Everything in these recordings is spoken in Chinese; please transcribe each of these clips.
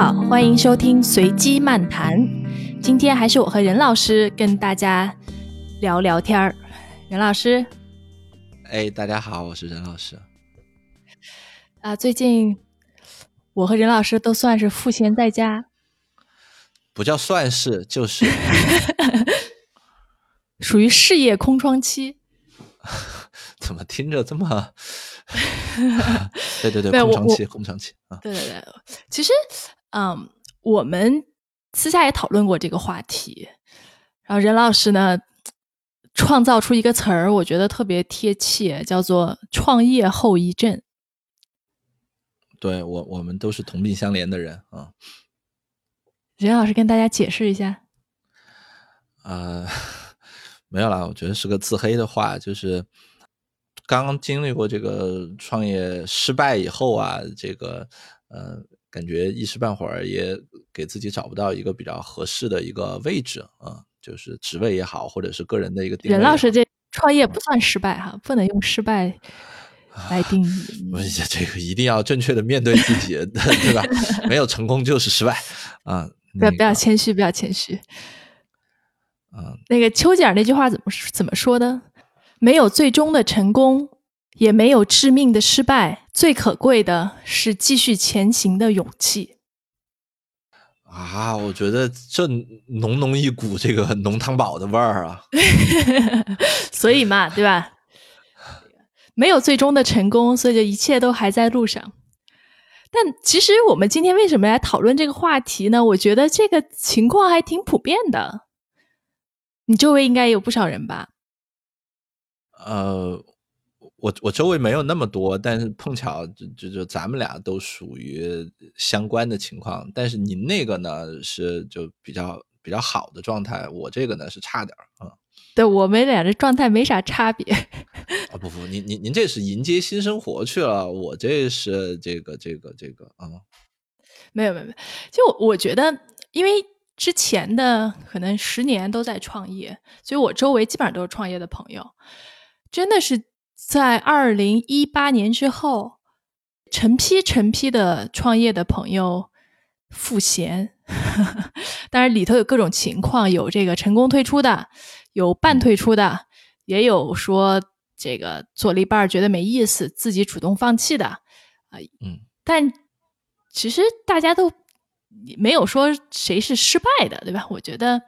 好，欢迎收听随机漫谈。今天还是我和任老师跟大家聊聊天儿。任老师，哎，大家好，我是任老师。啊，最近我和任老师都算是赋闲在家，不叫算是，就是 属于事业空窗期。怎么听着这么？对对对，空窗期，空窗期啊！对对对，其实，嗯，我们私下也讨论过这个话题。然后任老师呢，创造出一个词儿，我觉得特别贴切，叫做“创业后遗症”。对我，我们都是同病相怜的人啊。任老师跟大家解释一下。呃，没有啦，我觉得是个自黑的话，就是。刚刚经历过这个创业失败以后啊，这个呃，感觉一时半会儿也给自己找不到一个比较合适的一个位置啊，就是职位也好，或者是个人的一个。任老师，这创业不算失败哈，不能用失败来定义。不是这个一定要正确的面对自己，对吧？没有成功就是失败啊！不要不要谦虚，不要谦虚。嗯，那个丘吉尔那句话怎么怎么说的？没有最终的成功，也没有致命的失败，最可贵的是继续前行的勇气。啊，我觉得这浓浓一股这个浓汤宝的味儿啊！所以嘛，对吧？没有最终的成功，所以就一切都还在路上。但其实我们今天为什么来讨论这个话题呢？我觉得这个情况还挺普遍的。你周围应该有不少人吧？呃，我我周围没有那么多，但是碰巧就就就咱们俩都属于相关的情况。但是您那个呢是就比较比较好的状态，我这个呢是差点儿啊。对我们俩的状态没啥差别。啊不不，您您您这是迎接新生活去了，我这是这个这个这个啊。没有没有没有，就我觉得，因为之前的可能十年都在创业，所以我周围基本上都是创业的朋友。真的是在二零一八年之后，成批成批的创业的朋友赋闲，当然里头有各种情况，有这个成功退出的，有半退出的，也有说这个做了一半觉得没意思，自己主动放弃的啊。嗯，但其实大家都没有说谁是失败的，对吧？我觉得。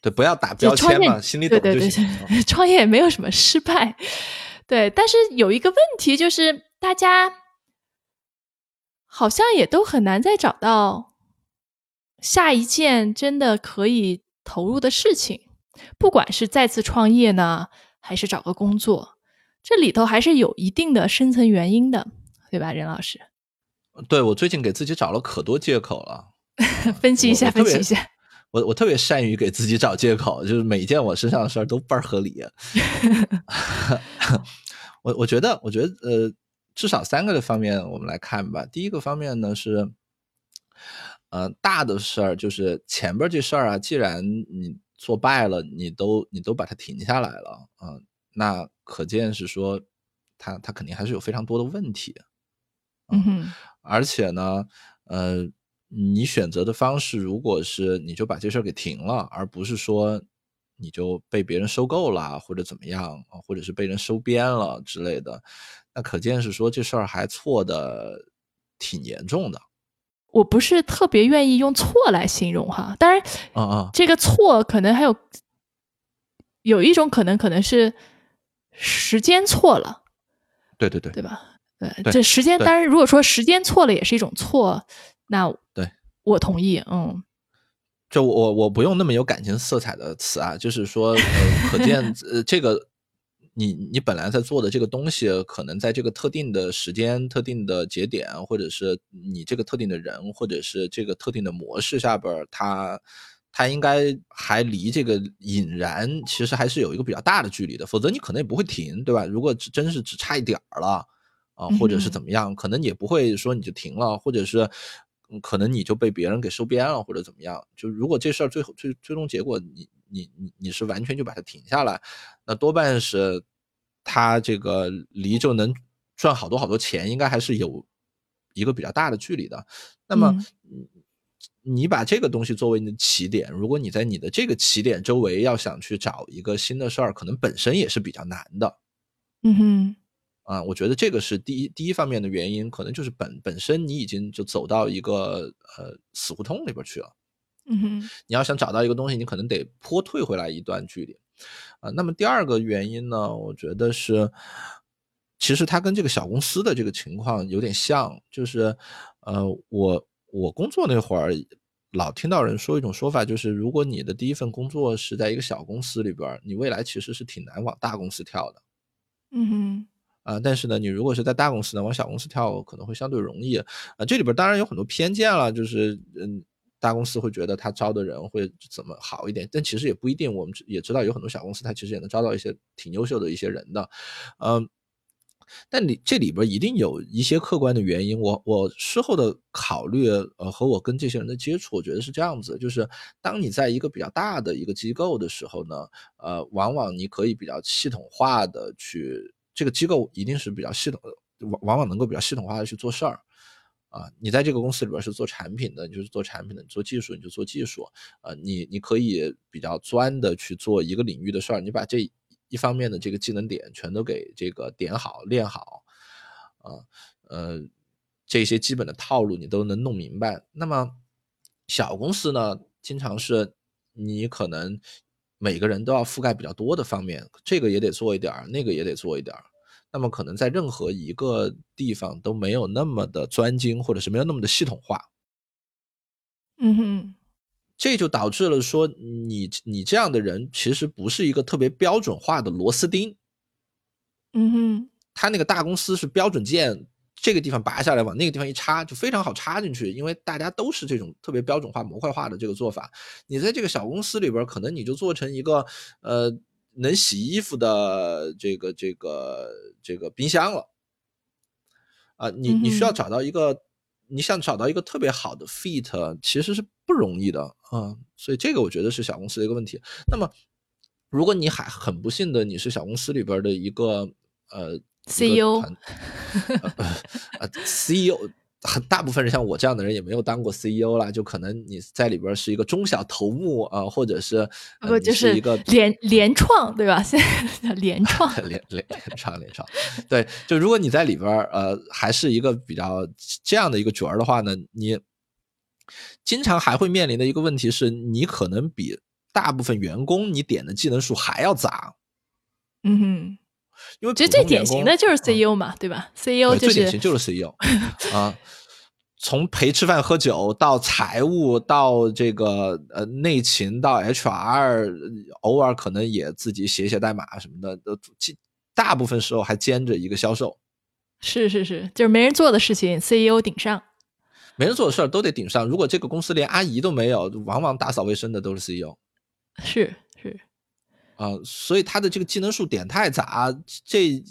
对，不要打标签嘛，心里懂就行。创业也没有什么失败，对。但是有一个问题就是，大家好像也都很难再找到下一件真的可以投入的事情。不管是再次创业呢，还是找个工作，这里头还是有一定的深层原因的，对吧，任老师？对我最近给自己找了可多借口了，分析一下，分析一下。我我特别善于给自己找借口，就是每一件我身上的事儿都倍儿合理。我我觉得，我觉得，呃，至少三个的方面我们来看吧。第一个方面呢是，呃，大的事儿就是前边这事儿啊，既然你做败了，你都你都把它停下来了啊，那可见是说，它它肯定还是有非常多的问题。嗯哼，而且呢，呃。你选择的方式，如果是你就把这事儿给停了，而不是说你就被别人收购了或者怎么样啊，或者是被人收编了之类的，那可见是说这事儿还错的挺严重的。我不是特别愿意用错来形容哈，当然，啊啊，这个错可能还有有一种可能，可能是时间错了。对对对，对吧？对，这时间当然，如果说时间错了，也是一种错。那对，我同意。嗯，就我我不用那么有感情色彩的词啊，就是说，呃，可见 呃，这个你你本来在做的这个东西，可能在这个特定的时间、特定的节点，或者是你这个特定的人，或者是这个特定的模式下边，它它应该还离这个引燃其实还是有一个比较大的距离的，否则你可能也不会停，对吧？如果真是只差一点儿了啊，或者是怎么样，可能也不会说你就停了，或者是。可能你就被别人给收编了，或者怎么样？就如果这事儿最后最最终结果，你你你你是完全就把它停下来，那多半是他这个离就能赚好多好多钱，应该还是有一个比较大的距离的。那么，嗯你把这个东西作为你的起点，如果你在你的这个起点周围要想去找一个新的事儿，可能本身也是比较难的。嗯哼，啊，我觉得这个是第一第一方面的原因，可能就是本本身你已经就走到一个呃死胡同里边去了。嗯哼，你要想找到一个东西，你可能得坡退回来一段距离。啊，那么第二个原因呢，我觉得是，其实它跟这个小公司的这个情况有点像，就是呃，我我工作那会儿，老听到人说一种说法，就是如果你的第一份工作是在一个小公司里边，你未来其实是挺难往大公司跳的。嗯哼，啊，但是呢，你如果是在大公司呢，往小公司跳可能会相对容易。啊，这里边当然有很多偏见了，就是嗯，大公司会觉得他招的人会怎么好一点，但其实也不一定。我们也知道有很多小公司，它其实也能招到一些挺优秀的一些人的，嗯。但你这里边一定有一些客观的原因。我我事后的考虑，呃，和我跟这些人的接触，我觉得是这样子，就是当你在一个比较大的一个机构的时候呢，呃，往往你可以比较系统化的去，这个机构一定是比较系统，往往往能够比较系统化的去做事儿。啊，你在这个公司里边是做产品的，你就是做产品的；你做技术，你就做技术。啊，你你可以比较专的去做一个领域的事儿，你把这。一方面的这个技能点全都给这个点好练好，啊呃这些基本的套路你都能弄明白。那么小公司呢，经常是你可能每个人都要覆盖比较多的方面，这个也得做一点儿，那个也得做一点儿。那么可能在任何一个地方都没有那么的专精，或者是没有那么的系统化。嗯哼。这就导致了说，你你这样的人其实不是一个特别标准化的螺丝钉。嗯哼，他那个大公司是标准件，这个地方拔下来往那个地方一插，就非常好插进去，因为大家都是这种特别标准化、模块化的这个做法。你在这个小公司里边，可能你就做成一个呃能洗衣服的这个这个这个冰箱了。啊，你你需要找到一个。你想找到一个特别好的 fit，其实是不容易的啊，所以这个我觉得是小公司的一个问题。那么，如果你还很不幸的你是小公司里边的一个呃 CEO，呃 CEO。很大部分人像我这样的人也没有当过 CEO 啦，就可能你在里边是一个中小头目啊，或者是不就是一个联联创对吧？现在叫联创，联联联创联创。对，就如果你在里边呃还是一个比较这样的一个角儿的话呢，你经常还会面临的一个问题是你可能比大部分员工你点的技能数还要杂。嗯哼。因为其实最典型的就是 CEO 嘛，对吧？CEO 最典型就是 CEO 啊，从陪吃饭喝酒到财务到这个呃内勤到 HR，偶尔可能也自己写写代码什么的，都大部分时候还兼着一个销售。是是是，就是没人做的事情，CEO 顶上。没人做的事儿都得顶上。如果这个公司连阿姨都没有，往往打扫卫生的都是 CEO。是是。啊，所以他的这个技能数点太杂，这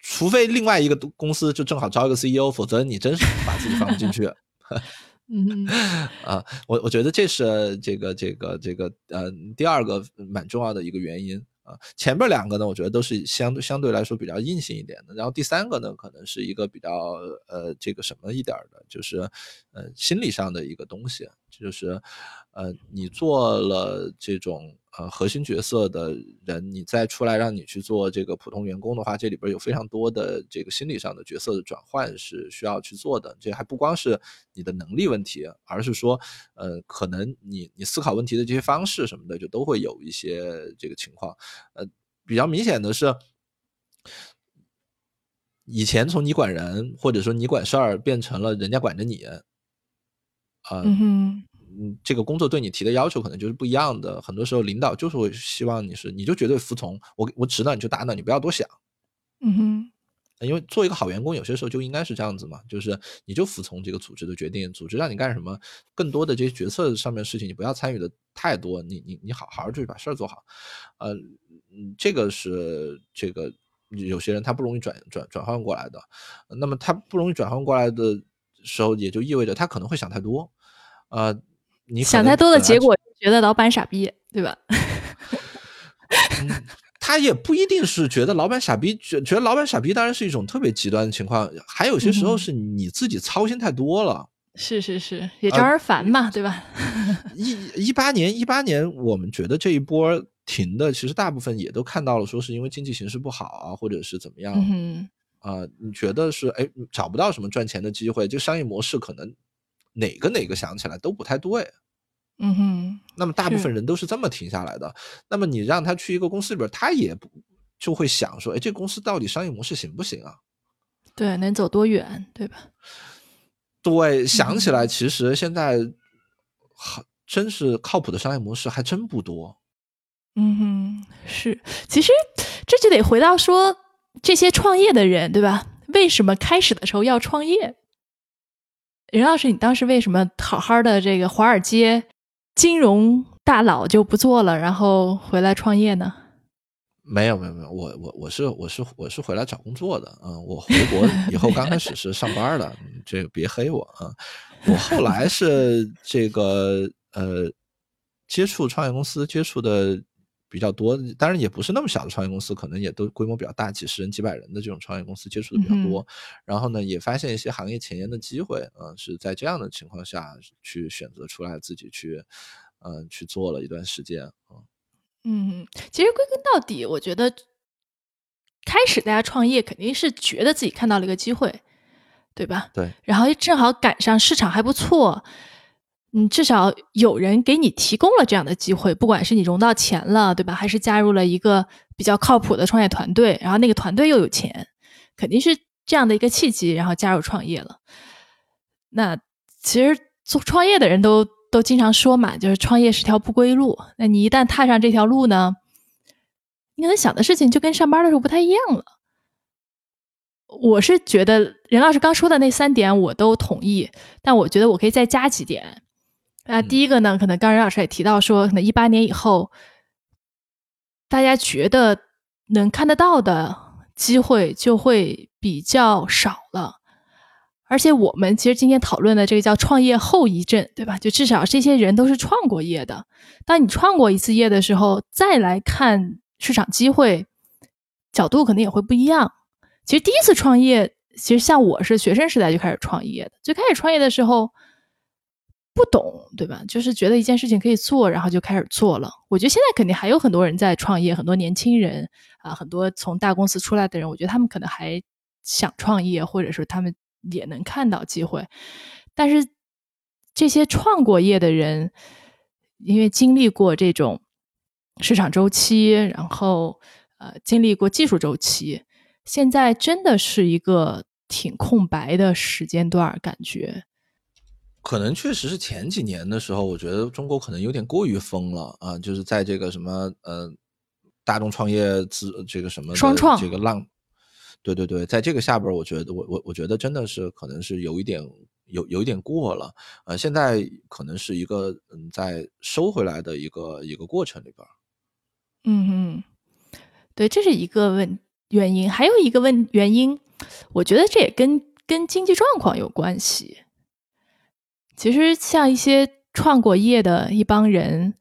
除非另外一个公司就正好招一个 CEO，否则你真是 把自己放不进去。嗯，啊，我我觉得这是这个这个这个呃第二个蛮重要的一个原因啊。前面两个呢，我觉得都是相对相对来说比较硬性一点的，然后第三个呢，可能是一个比较呃这个什么一点的，就是呃心理上的一个东西，就是呃你做了这种。呃，核心角色的人，你再出来让你去做这个普通员工的话，这里边有非常多的这个心理上的角色的转换是需要去做的。这还不光是你的能力问题，而是说，呃，可能你你思考问题的这些方式什么的，就都会有一些这个情况。呃，比较明显的是，以前从你管人或者说你管事儿，变成了人家管着你，啊。嗯，这个工作对你提的要求可能就是不一样的。很多时候，领导就是会希望你是，你就绝对服从我，我指导你就打导，你不要多想。嗯哼，因为做一个好员工，有些时候就应该是这样子嘛，就是你就服从这个组织的决定，组织让你干什么，更多的这些决策上面的事情，你不要参与的太多，你你你好好就是把事儿做好。呃，嗯，这个是这个有些人他不容易转转转换过来的，那么他不容易转换过来的时候，也就意味着他可能会想太多，呃。你想太多的结果，觉得老板傻逼，对吧？他也不一定是觉得老板傻逼，觉觉得老板傻逼当然是一种特别极端的情况，还有些时候是你自己操心太多了。是是是，也招人烦嘛，对吧？一一八年，一八年，我们觉得这一波停的，其实大部分也都看到了，说是因为经济形势不好啊，或者是怎么样啊？你觉得是哎找不到什么赚钱的机会，就商业模式可能哪个哪个想起来都不太对。嗯哼，那么大部分人都是这么停下来的。那么你让他去一个公司里边，他也不就会想说，哎，这公司到底商业模式行不行啊？对，能走多远，对吧？对，想起来其实现在，好，真是靠谱的商业模式还真不多。嗯哼，是，其实这就得回到说这些创业的人，对吧？为什么开始的时候要创业？任老师，你当时为什么好好的这个华尔街？金融大佬就不做了，然后回来创业呢？没有没有没有，我我我是我是我是回来找工作的，嗯，我回国以后刚开始是上班的，这个别黑我啊。我后来是这个呃，接触创业公司接触的。比较多，当然也不是那么小的创业公司，可能也都规模比较大，几十人、几百人的这种创业公司接触的比较多。然后呢，也发现一些行业前沿的机会，嗯，是在这样的情况下去选择出来自己去，嗯，去做了一段时间，嗯。嗯，其实归根到底，我觉得开始大家创业肯定是觉得自己看到了一个机会，对吧？对。然后正好赶上市场还不错。嗯，至少有人给你提供了这样的机会，不管是你融到钱了，对吧？还是加入了一个比较靠谱的创业团队，然后那个团队又有钱，肯定是这样的一个契机，然后加入创业了。那其实做创业的人都都经常说嘛，就是创业是条不归路。那你一旦踏上这条路呢，你可能想的事情就跟上班的时候不太一样了。我是觉得任老师刚说的那三点我都同意，但我觉得我可以再加几点。那第一个呢，可能刚任老师也提到说，可能一八年以后，大家觉得能看得到的机会就会比较少了。而且我们其实今天讨论的这个叫创业后遗症，对吧？就至少这些人都是创过业的。当你创过一次业的时候，再来看市场机会，角度可能也会不一样。其实第一次创业，其实像我是学生时代就开始创业的，最开始创业的时候。不懂对吧？就是觉得一件事情可以做，然后就开始做了。我觉得现在肯定还有很多人在创业，很多年轻人啊，很多从大公司出来的人，我觉得他们可能还想创业，或者说他们也能看到机会。但是这些创过业的人，因为经历过这种市场周期，然后呃经历过技术周期，现在真的是一个挺空白的时间段，感觉。可能确实是前几年的时候，我觉得中国可能有点过于疯了啊，就是在这个什么呃大众创业资这个什么双创这个浪，对对对，在这个下边，我觉得我我我觉得真的是可能是有一点有有一点过了呃，现在可能是一个嗯在收回来的一个一个过程里边。嗯嗯，对，这是一个问原因，还有一个问原因，我觉得这也跟跟经济状况有关系。其实像一些创过业的一帮人，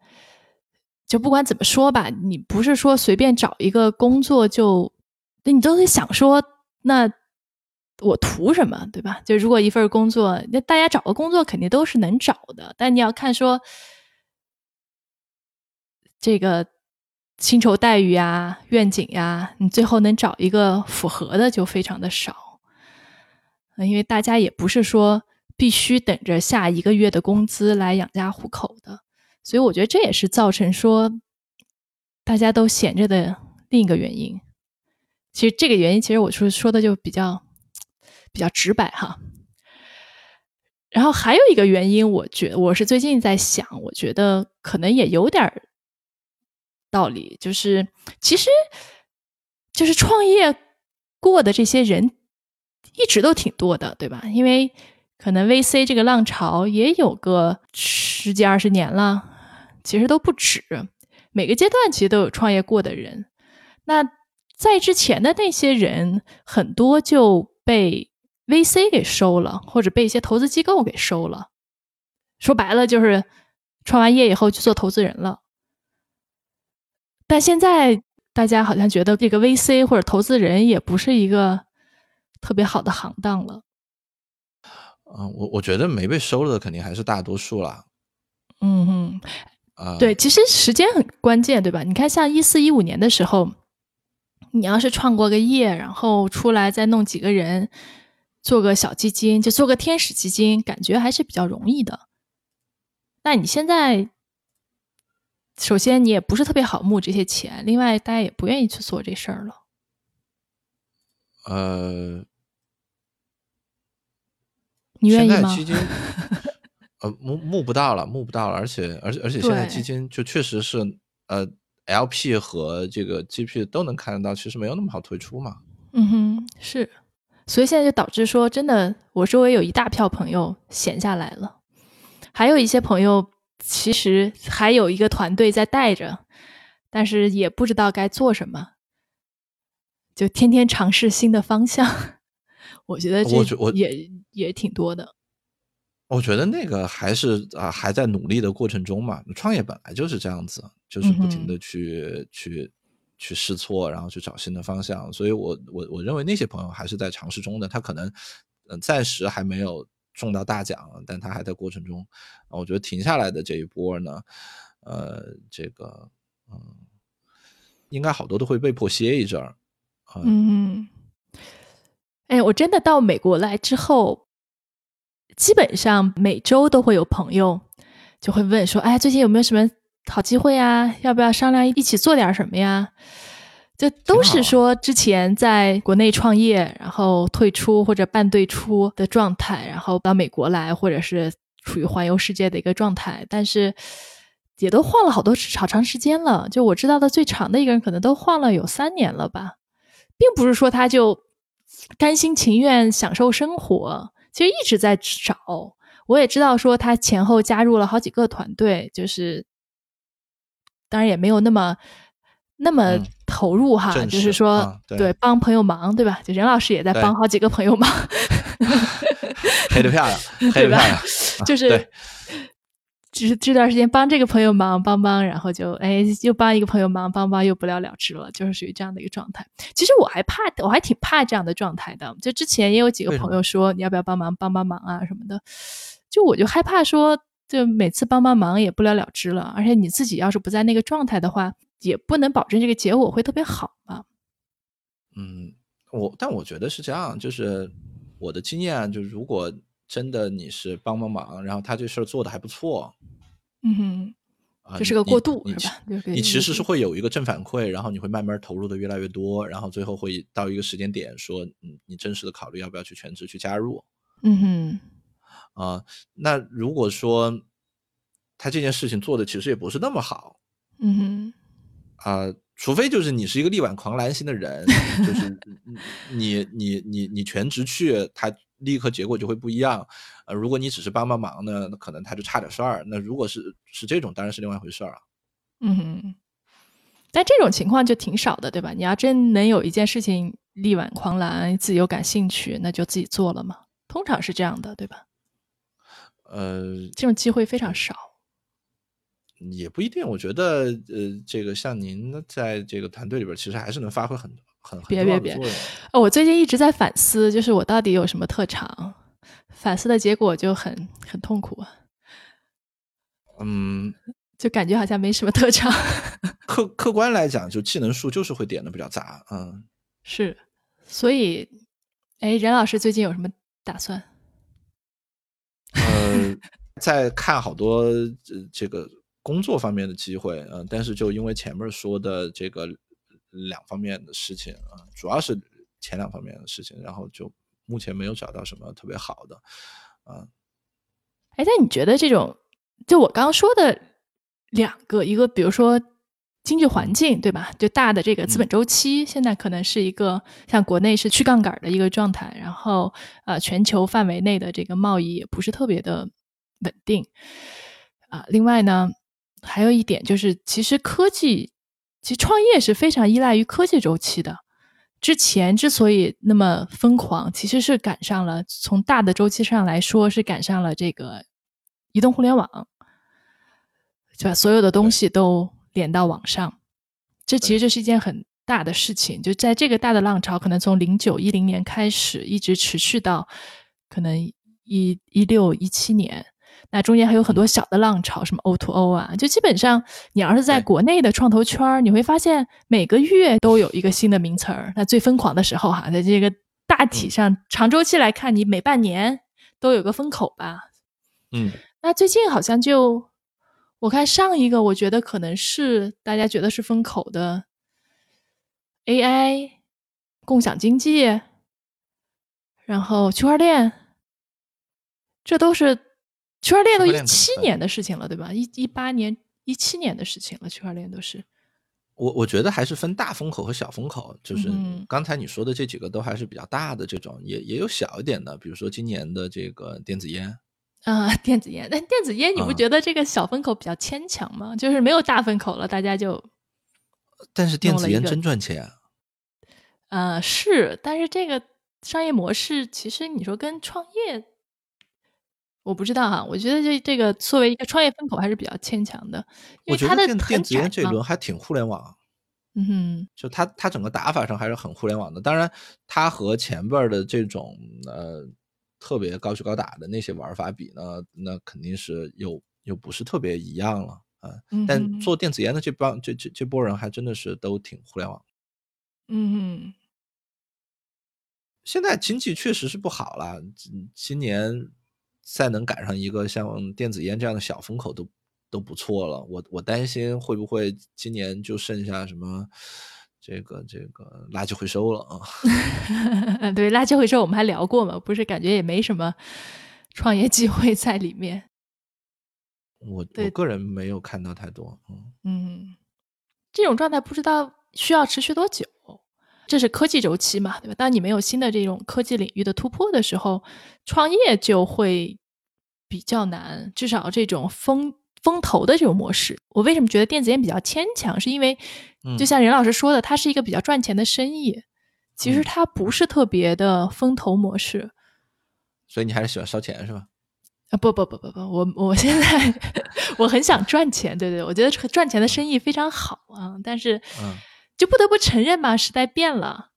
就不管怎么说吧，你不是说随便找一个工作就，那你都得想说，那我图什么，对吧？就如果一份工作，那大家找个工作肯定都是能找的，但你要看说这个薪酬待遇呀、愿景呀，你最后能找一个符合的就非常的少，因为大家也不是说。必须等着下一个月的工资来养家糊口的，所以我觉得这也是造成说大家都闲着的另一个原因。其实这个原因，其实我说说的就比较比较直白哈。然后还有一个原因，我觉我是最近在想，我觉得可能也有点道理，就是其实就是创业过的这些人一直都挺多的，对吧？因为可能 VC 这个浪潮也有个十几二十年了，其实都不止。每个阶段其实都有创业过的人。那在之前的那些人，很多就被 VC 给收了，或者被一些投资机构给收了。说白了，就是创完业以后去做投资人了。但现在大家好像觉得这个 VC 或者投资人也不是一个特别好的行当了。嗯，我我觉得没被收了的肯定还是大多数啦。嗯嗯，啊，对，其实时间很关键，对吧？你看，像一四一五年的时候，你要是创过个业，然后出来再弄几个人做个小基金，就做个天使基金，感觉还是比较容易的。那你现在，首先你也不是特别好募这些钱，另外大家也不愿意去做这事儿了。呃，你愿意吗？现在基金，呃，募募不到了，募不到了，而且而且而且现在基金就确实是呃，LP 和这个 GP 都能看得到，其实没有那么好退出嘛。嗯哼，是，所以现在就导致说，真的，我周围有一大票朋友闲下来了，还有一些朋友其实还有一个团队在带着，但是也不知道该做什么，就天天尝试新的方向。我觉得这我觉我也也挺多的。我觉得那个还是啊、还在努力的过程中嘛。创业本来就是这样子，就是不停嗯的去、去去试错，然后去找新的方向。所以我我我认为那些朋友还是在尝试中的，他可能嗯、暂时还没有中到大奖，但他还在过程中。啊我觉得停下来的这一波呢，呃，这个嗯，应该好多都会被迫歇一阵儿。啊嗯，哎，我真的到美国来之后，基本上每周都会有朋友就会问说：“哎，最近有没有什么好机会啊？要不要商量一起做点什么呀？”这都是说之前在国内创业，然后退出或者半退出的状态，然后到美国来，或者是处于环游世界的一个状态，但是也都晃了好多好长时间了。就我知道的最长的一个人，可能都晃了有三年了吧。并不是说他就甘心情愿享受生活，其实一直在找。我也知道说他前后加入了好几个团队，就是当然也没有那么那么嗯投入哈，就是说、啊对帮朋友忙，对吧？就任老师也在帮好几个朋友忙，黑的漂亮，黑 对吧的漂亮，就是对只是这段时间帮这个朋友忙帮帮，然后就哎又帮一个朋友忙帮帮，又不了了之了，就是属于这样的一个状态。其实我还怕，我还挺怕这样的状态的。就之前也有几个朋友说你要不要帮忙帮帮忙啊什么的，就我就害怕说，就每次帮帮忙也不了了之了，而且你自己要是不在那个状态的话，也不能保证这个结果会特别好嘛。嗯，我但我觉得是这样，就是我的经验啊，就是如果真的你是帮帮忙，然后他这事儿做的还不错嗯哼，啊，这是个你你过渡你是吧就是你其实是会有一个正反馈，然后你会慢慢投入的越来越多，然后最后会到一个时间点说，嗯，你真实的考虑要不要去全职去加入嗯哼，啊。那如果说他这件事情做的其实也不是那么好，嗯哼。啊、除非就是你是一个力挽狂澜型的人，就是 你你你你全职去，他立刻结果就会不一样。呃，如果你只是帮帮忙呢，那可能他就差点事儿。那如果是是这种，当然是另外一回事儿啊。嗯哼，但这种情况就挺少的，对吧？你要真能有一件事情力挽狂澜，自己又感兴趣，那就自己做了嘛。通常是这样的，对吧？呃，这种机会非常少。也不一定。我觉得，呃，这个像您在这个团队里边，其实还是能发挥很别别别我最近一直在反思，就是我到底有什么特长？反思的结果就很很痛苦啊，嗯，就感觉好像没什么特长。客客观来讲，就技能树就是会点的比较杂。嗯，是，所以，哎，任老师最近有什么打算？呃，在看好多呃这个工作方面的机会，嗯、但是就因为前面说的这个两方面的事情啊、主要是前两方面的事情，然后就目前没有找到什么特别好的，啊、哎，但你觉得这种，就我刚刚说的两个，一个比如说经济环境，对吧？就大的这个资本周期，现在可能是一个像国内是去杠杆的一个状态，然后呃，全球范围内的这个贸易也不是特别的稳定。啊、另外呢，还有一点就是，其实科技，其实创业是非常依赖于科技周期的。之前之所以那么疯狂，其实是赶上了从大的周期上来说是赶上了这个移动互联网，就把所有的东西都连到网上。这其实这是一件很大的事情，就在这个大的浪潮，可能从零九一零年开始，一直持续到可能一一六一七年。那中间还有很多小的浪潮，什么 O to O 啊，就基本上你要是在国内的创投圈儿，你会发现每个月都有一个新的名词儿。那最疯狂的时候哈，在这个大体上长周期来看，你每半年都有个风口吧。嗯，那最近好像就我看上一个，我觉得可能是大家觉得是风口的 AI、共享经济，然后区块链，这都是。区块链都一七年的事情了，对吧？一一八年、一七年的事情了，区块链都是。我我觉得还是分大风口和小风口，就是刚才你说的这几个都还是比较大的这种，也也有小一点的，比如说今年的这个电子烟啊，电子烟。但电子烟你不觉得这个小风口比较牵强吗？就是没有大风口了，大家就。但是电子烟真赚钱。呃，是，但是这个商业模式其实你说跟创业。我不知道哈，我觉得这这个作为一个创业风口还是比较牵强的。我觉得电电子烟这一轮还挺互联网，嗯哼，就它它整个打法上还是很互联网的。当然，它和前边的这种呃特别高举高打的那些玩法比呢，那肯定是又又不是特别一样了啊。但做电子烟的这帮这这这波人还真的是都挺互联网。嗯哼，现在经济确实是不好了，今年。再能赶上一个像电子烟这样的小风口都都不错了。我我担心会不会今年就剩下什么这个这个垃圾回收了啊？对，垃圾回收我们还聊过嘛，不是感觉也没什么创业机会在里面。我我个人没有看到太多。嗯嗯，这种状态不知道需要持续多久。这是科技周期嘛，对吧？当你没有新的这种科技领域的突破的时候，创业就会比较难。至少这种风风投的这种模式，我为什么觉得电子烟比较牵强？是因为，就像任老师说的，它是一个比较赚钱的生意。其实它不是特别的风投模式。所以你还是喜欢烧钱是吧？啊不不不不不，我我现在 我很想赚钱，对对，我觉得赚钱的生意非常好啊，但是。就不得不承认吧，时代变了，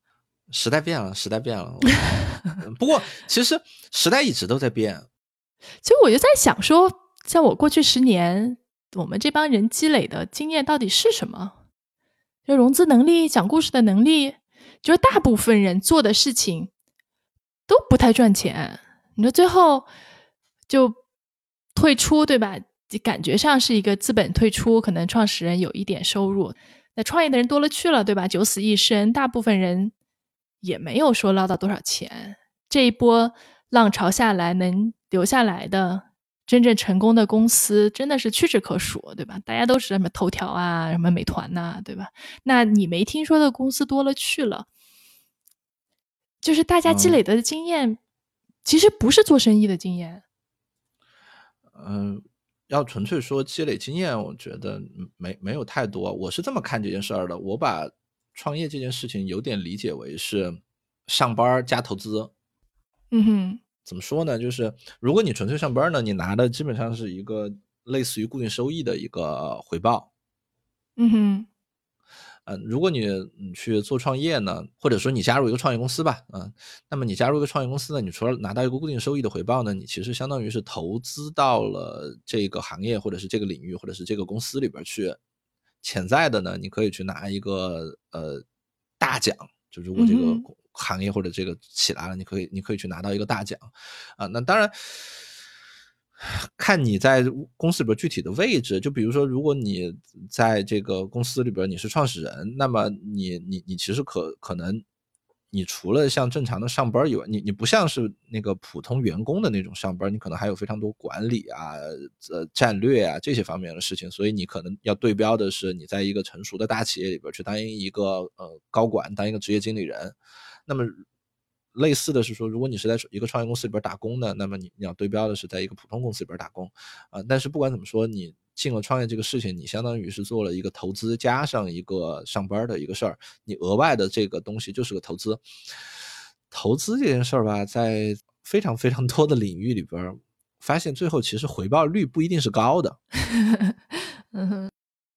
时代变了，时代变了。不过，其实时代一直都在变。其实我就在想说，像我过去十年，我们这帮人积累的经验到底是什么？就融资能力、讲故事的能力，就是大部分人做的事情都不太赚钱。你说最后就退出，对吧？感觉上是一个资本退出，可能创始人有一点收入。那创业的人多了去了，对吧？九死一生，大部分人也没有说捞到多少钱。这一波浪潮下来，能留下来的真正成功的公司真的是屈指可数，对吧？大家都是什么头条啊，什么美团呐，对吧？那你没听说的公司多了去了，就是大家积累的经验，其实不是做生意的经验。嗯。要纯粹说积累经验，我觉得没没有太多。我是这么看这件事儿的，我把创业这件事情有点理解为是上班加投资。嗯哼，怎么说呢？就是如果你纯粹上班呢，你拿的基本上是一个类似于固定收益的一个回报。嗯哼。嗯，如果你你去做创业呢，或者说你加入一个创业公司吧，嗯，那么你加入一个创业公司呢，你除了拿到一个固定收益的回报呢，你其实相当于是投资到了这个行业或者是这个领域或者是这个公司里边去，潜在的呢，你可以去拿一个呃大奖，就如果这个行业或者这个起来了，你可以你可以去拿到一个大奖，啊，那当然。看你在公司里边具体的位置，就比如说，如果你在这个公司里边你是创始人，那么你你你其实可可能，你除了像正常的上班以外，你你不像是那个普通员工的那种上班，你可能还有非常多管理啊、呃战略啊这些方面的事情，所以你可能要对标的是你在一个成熟的大企业里边去当一个呃高管，当一个职业经理人，那么。类似的是说，如果你是在一个创业公司里边打工的，那么你你要对标的是在一个普通公司里边打工，啊，但是不管怎么说，你进了创业这个事情，你相当于是做了一个投资加上一个上班的一个事儿，你额外的这个东西就是个投资。投资这件事儿吧，在非常非常多的领域里边，发现最后其实回报率不一定是高的。嗯哼，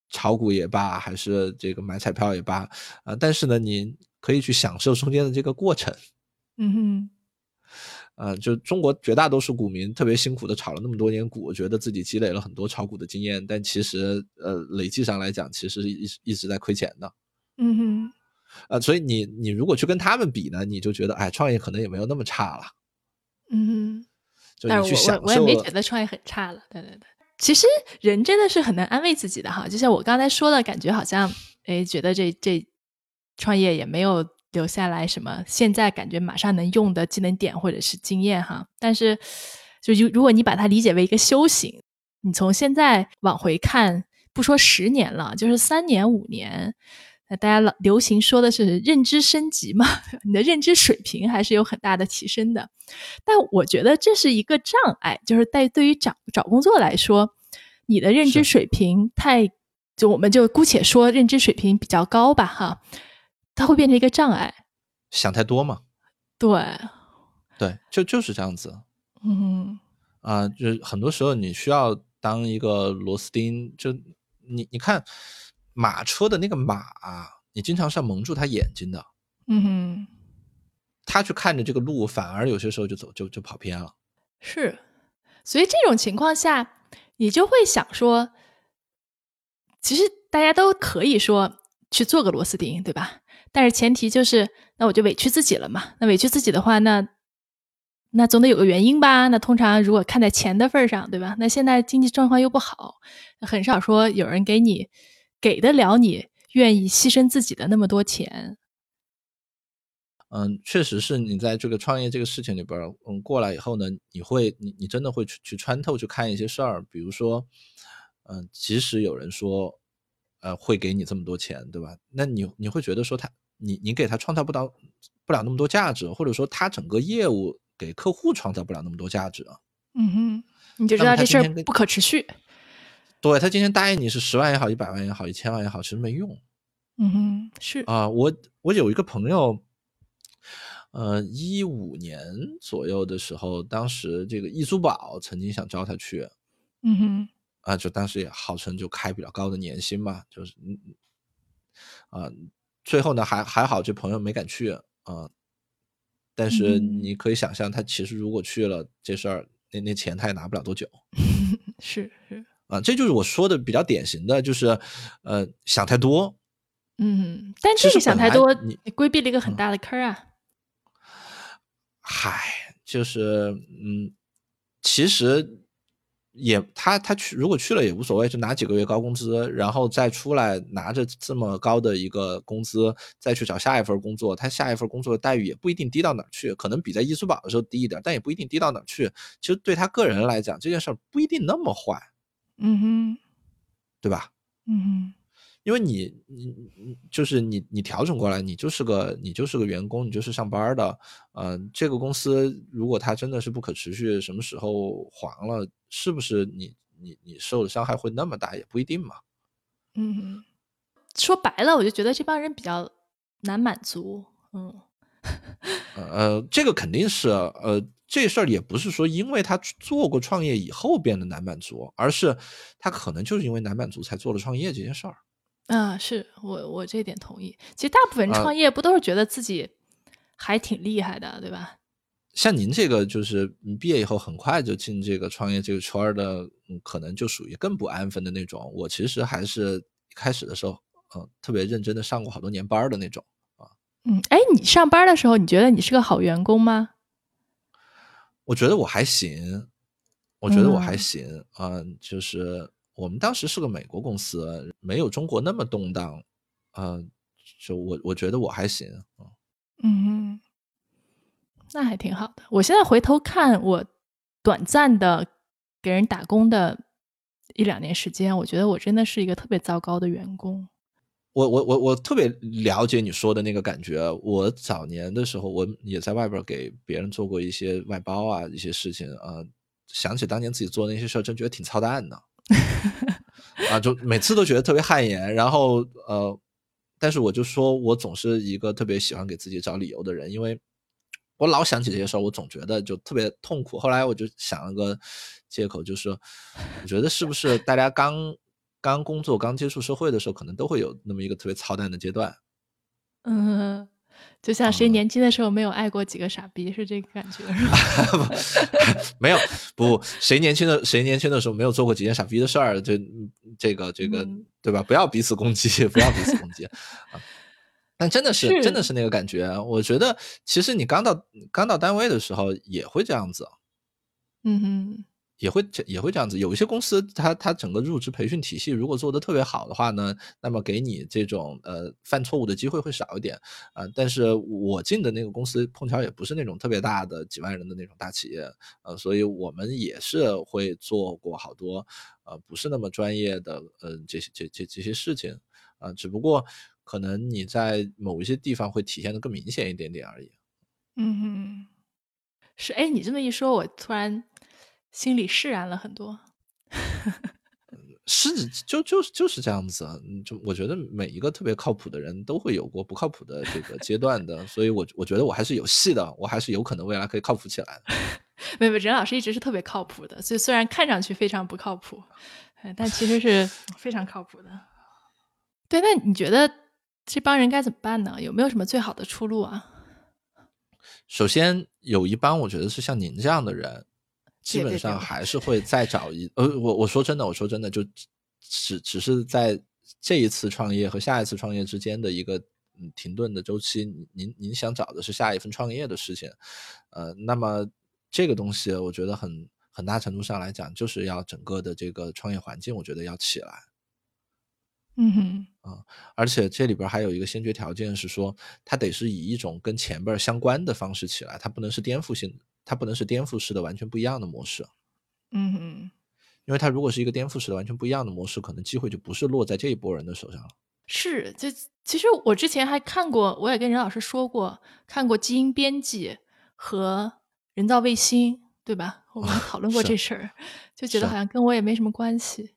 炒股也罢，还是这个买彩票也罢，啊，但是呢，你可以去享受中间的这个过程。嗯哼。呃，就中国绝大多数股民特别辛苦的炒了那么多年股，觉得自己积累了很多炒股的经验，但其实呃累计上来讲，其实一一直在亏钱的。嗯哼，呃，所以你你如果去跟他们比呢，你就觉得哎，创业可能也没有那么差了。嗯哼，就你去享受。我也没觉得创业很差了。对对对，其实人真的是很难安慰自己的哈，就像我刚才说的感觉，好像哎，觉得这这创业也没有。留下来什么？现在感觉马上能用的技能点或者是经验哈，但是就如如果你把它理解为一个修行，你从现在往回看，不说十年了，就是三年五年，那大家老流行说的是认知升级嘛，你的认知水平还是有很大的提升的。但我觉得这是一个障碍，就是在对于找找工作来说，你的认知水平太，就我们就姑且说认知水平比较高吧哈。它会变成一个障碍，想太多嘛？对，对，就就是这样子。嗯，啊，就是很多时候你需要当一个螺丝钉，就你你看马车的那个马，啊你经常是要蒙住它眼睛的。嗯哼，他去看着这个路，反而有些时候就走就就跑偏了。是，所以这种情况下，你就会想说，其实大家都可以说去做个螺丝钉，对吧？但是前提就是，那我就委屈自己了嘛。那委屈自己的话，那那总得有个原因吧。那通常如果看在钱的份上，对吧？那现在经济状况又不好，很少说有人给你给得了你愿意牺牲自己的那么多钱。嗯，确实是你在这个创业这个事情里边，嗯，过来以后呢，你会你你真的会去去穿透去看一些事儿，比如说，嗯，即使有人说，呃，会给你这么多钱，对吧？那你你会觉得说他。你你给他创造不到不了那么多价值，或者说他整个业务给客户创造不了那么多价值啊。嗯哼，你就知道这事儿不可持续。对他今天答应你是十万也好，一百万也好，一千万也好，其实没用。嗯哼，是啊，我我有一个朋友，呃，一五年左右的时候，当时这个易租宝曾经想招他去。嗯哼，啊，就当时也号称就开比较高的年薪嘛，就是嗯啊。最后呢，还还好，这朋友没敢去啊。但是你可以想象，他其实如果去了，这事儿那那钱他也拿不了多久。是是啊，这就是我说的比较典型的，就是呃想太多。嗯，但这个想太多，你规避了一个很大的坑啊。嗨，就是嗯，其实。也他他去如果去了也无所谓，就拿几个月高工资，然后再出来拿着这么高的一个工资，再去找下一份工作，他下一份工作的待遇也不一定低到哪儿去，可能比在易租宝的时候低一点，但也不一定低到哪儿去。其实对他个人来讲，这件事儿不一定那么坏，嗯哼，对吧？嗯哼。因为你你你就是你你调整过来，你就是个你就是个员工，你就是上班的，嗯，这个公司如果它真的是不可持续，什么时候黄了，是不是你你你受的伤害会那么大，也不一定嘛。嗯，说白了，我就觉得这帮人比较难满足。嗯，呃，这个肯定是，呃，这事儿也不是说因为他做过创业以后变得难满足，而是他可能就是因为难满足才做了创业这件事儿。啊，是我我这点同意。其实大部分人创业不都是觉得自己还挺厉害的，对吧？像您这个，就是毕业以后很快就进这个创业这个圈儿的，可能就属于更不安分的那种。我其实还是一开始的时候，嗯，特别认真的上过好多年班的那种啊。嗯，哎，你上班的时候，你觉得你是个好员工吗？我觉得我还行，我觉得我还行啊，就是。我们当时是个美国公司，没有中国那么动荡，呃，就我我觉得我还行啊，嗯，那还挺好的。我现在回头看我短暂的给人打工的一两年时间，我觉得我真的是一个特别糟糕的员工。我我我我特别了解你说的那个感觉。我早年的时候，我也在外边给别人做过一些外包啊，一些事情啊，想起当年自己做那些事儿，真觉得挺操蛋的。啊，就每次都觉得特别汗颜，然后呃，但是我就说我总是一个特别喜欢给自己找理由的人，因为我老想起这些事儿，我总觉得就特别痛苦。后来我就想了个借口，就是我觉得是不是大家刚刚工作、刚接触社会的时候，可能都会有那么一个特别操蛋的阶段。嗯，就像谁年轻的时候没有爱过几个傻逼，是这个感觉是吧？没有，不，谁年轻的谁年轻的时候没有做过几件傻逼的事儿？这这个这个，对吧？不要彼此攻击，不要彼此攻击啊！但真的是真的是那个感觉。我觉得，其实你刚到刚到单位的时候也会这样子。嗯哼。也会也会这样子，有一些公司，它它整个入职培训体系如果做的特别好的话呢，那么给你这种呃犯错误的机会会少一点啊。但是我进的那个公司碰巧也不是那种特别大的几万人的那种大企业，呃，所以我们也是会做过好多呃不是那么专业的呃这些这这这些事情啊，只不过可能你在某一些地方会体现的更明显一点点而已。嗯哼，是哎，你这么一说，我突然。心里释然了很多，是就就就是这样子，就我觉得每一个特别靠谱的人都会有过不靠谱的这个阶段的，所以我我觉得我还是有戏的，我还是有可能未来可以靠谱起来的。没有，任老师一直是特别靠谱的，所以虽然看上去非常不靠谱，但其实是 非常靠谱的。对，那你觉得这帮人该怎么办呢？有没有什么最好的出路啊？首先有一帮，我觉得是像您这样的人。基本上还是会再找一呃，我我说真的，我说真的，就只只是在这一次创业和下一次创业之间的一个嗯停顿的周期。您您想找的是下一份创业的事情，呃，那么这个东西，我觉得很很大程度上来讲，就是要整个的这个创业环境，我觉得要起来。嗯哼，啊，而且这里边还有一个先决条件是说，它得是以一种跟前边相关的方式起来，它不能是颠覆性的。它不能是颠覆式的完全不一样的模式，嗯哼，因为它如果是一个颠覆式的完全不一样的模式，可能机会就不是落在这一波人的手上了。是，就其实我之前还看过，我也跟任老师说过，看过基因编辑和人造卫星，对吧？我们讨论过这事儿，就觉得好像跟我也没什么关系。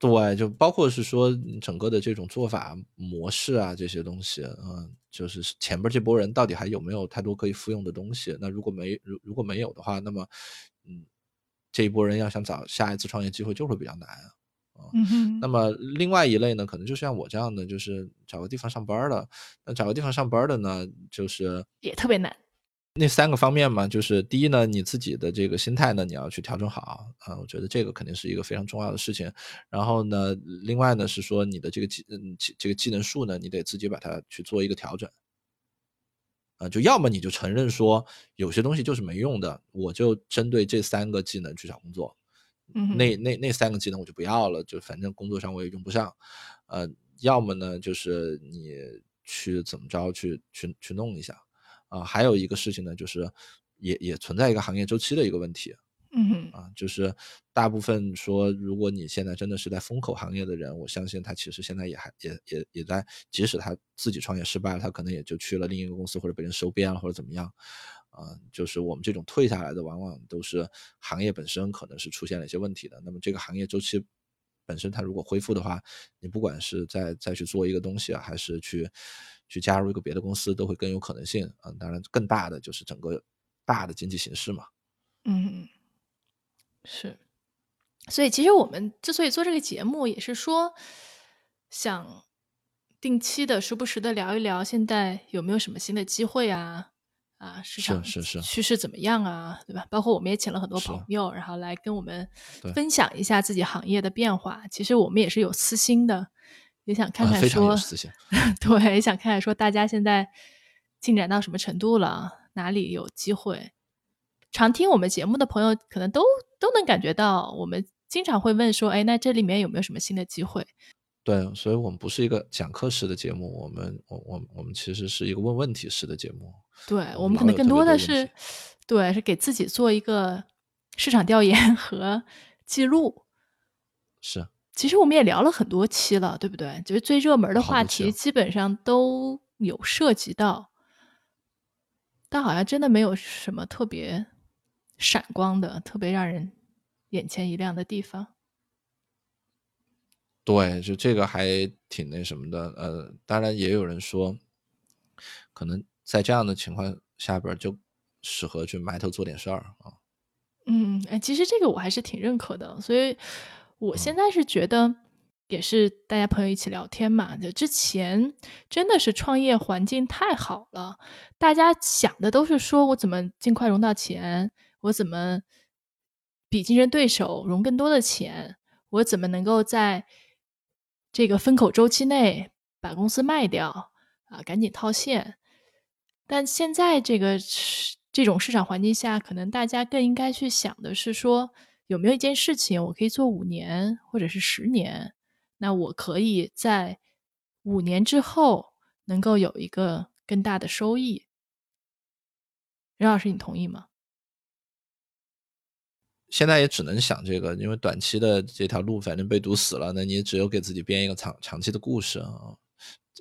对，就包括是说整个的这种做法模式啊，这些东西，嗯，就是前边这波人到底还有没有太多可以复用的东西？那如果没如如果没有的话，那么，嗯，这一波人要想找下一次创业机会就会比较难啊。嗯哼。那么另外一类呢，可能就像我这样的，就是找个地方上班的。那找个地方上班的呢，就是也特别难。那三个方面嘛，就是第一呢，你自己的这个心态呢，你要去调整好啊，我觉得这个肯定是一个非常重要的事情。然后呢，另外呢是说你的这个技嗯这个技能数呢，你得自己把它去做一个调整啊，就要么你就承认说有些东西就是没用的，我就针对这三个技能去找工作，嗯，那那那三个技能我就不要了，就反正工作上我也用不上，呃，要么呢就是你去怎么着去去去弄一下。啊，还有一个事情呢，就是也也存在一个行业周期的一个问题，嗯，啊，就是大部分说，如果你现在真的是在风口行业的人，我相信他其实现在也还也也也在，即使他自己创业失败了，他可能也就去了另一个公司或者被人收编了或者怎么样，啊，就是我们这种退下来的，往往都是行业本身可能是出现了一些问题的。那么这个行业周期本身它如果恢复的话，你不管是再再去做一个东西啊，还是去。去加入一个别的公司都会更有可能性啊！当然，更大的就是整个大的经济形势嘛。嗯，是。所以，其实我们之所以做这个节目，也是说想定期的、时不时的聊一聊，现在有没有什么新的机会啊？啊，市场是是趋势怎么样啊？对吧？包括我们也请了很多朋友，然后来跟我们分享一下自己行业的变化。其实我们也是有私心的。也想看看说，对，也想看看说大家现在进展到什么程度了，哪里有机会？常听我们节目的朋友可能都都能感觉到，我们经常会问说，哎，那这里面有没有什么新的机会？对，所以我们不是一个讲课式的节目，我们我我我们其实是一个问问题式的节目。对，我们可能更多的是，对，是给自己做一个市场调研和记录。是。其实我们也聊了很多期了，对不对？就是最热门的话题，基本上都有涉及到，但好像真的没有什么特别闪光的、特别让人眼前一亮的地方。对，就这个还挺那什么的。呃，当然也有人说，可能在这样的情况下边，就适合去埋头做点事儿啊。嗯，哎，其实这个我还是挺认可的，所以。我现在是觉得，也是大家朋友一起聊天嘛，就之前真的是创业环境太好了，大家想的都是说我怎么尽快融到钱，我怎么比竞争对手融更多的钱，我怎么能够在这个风口周期内把公司卖掉啊，赶紧套现。但现在这个这种市场环境下，可能大家更应该去想的是说，有没有一件事情我可以做五年或者是十年，那我可以在五年之后能够有一个更大的收益。任老师，你同意吗？现在也只能想这个，因为短期的这条路反正被堵死了，那你只有给自己编一个长长期的故事啊。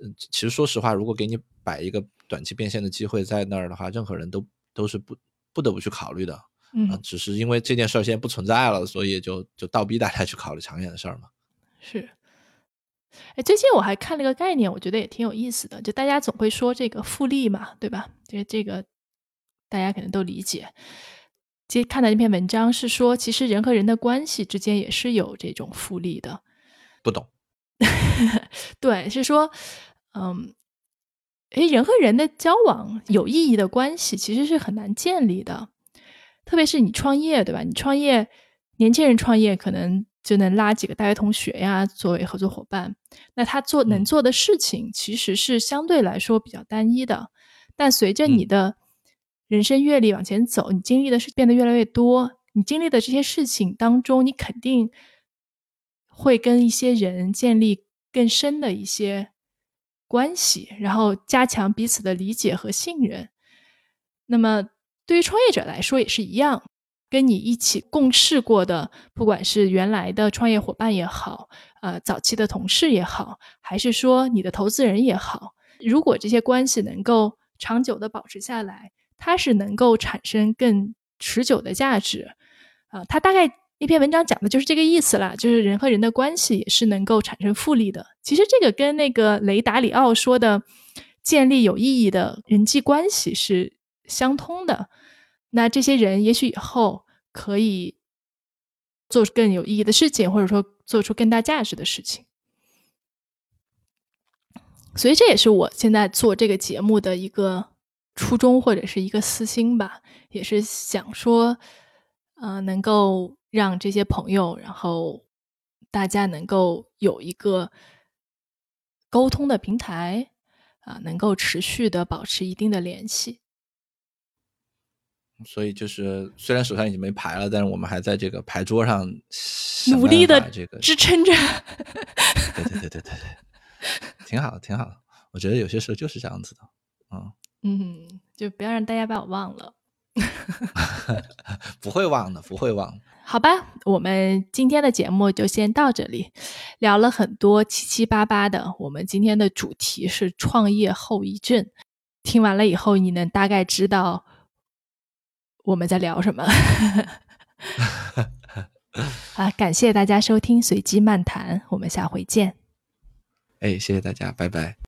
嗯，其实说实话，如果给你摆一个短期变现的机会在那儿的话，任何人都都是不不得不去考虑的。嗯，只是因为这件事儿现在不存在了，所以就就倒逼大家去考虑长远的事儿嘛。是。哎，最近我还看了个概念，我觉得也挺有意思的。就大家总会说这个复利嘛，对吧？这这个大家可能都理解。接看到一篇文章是说，其实人和人的关系之间也是有这种复利的。不懂。对，是说，嗯，哎，人和人的交往有意义的关系其实是很难建立的，特别是你创业，对吧？你创业，年轻人创业可能就能拉几个大学同学呀作为合作伙伴，那他做能做的事情其实是相对来说比较单一的。但随着你的人生阅历往前走，你经历的是变得越来越多，你经历的这些事情当中，你肯定。会跟一些人建立更深的一些关系，然后加强彼此的理解和信任。那么，对于创业者来说也是一样，跟你一起共事过的，不管是原来的创业伙伴也好，呃，早期的同事也好，还是说你的投资人也好，如果这些关系能够长久的保持下来，它是能够产生更持久的价值。啊，它大概。那篇文章讲的就是这个意思啦，就是人和人的关系也是能够产生复利的。其实这个跟那个雷达里奥说的建立有意义的人际关系是相通的。那这些人也许以后可以做更有意义的事情，或者说做出更大价值的事情。所以这也是我现在做这个节目的一个初衷或者是一个私心吧，也是想说，呃，能够。让这些朋友，然后大家能够有一个沟通的平台啊，能够持续的保持一定的联系。所以就是，虽然手上已经没牌了，但是我们还在这个牌桌上努力的这个支撑着。对对对对对对，挺好挺好。我觉得有些时候就是这样子的，嗯嗯，就不要让大家把我忘了。不会忘的，不会忘。好吧，我们今天的节目就先到这里，聊了很多七七八八的。我们今天的主题是创业后遗症，听完了以后，你能大概知道我们在聊什么。啊，感谢大家收听《随机漫谈》，我们下回见。哎，谢谢大家，拜拜。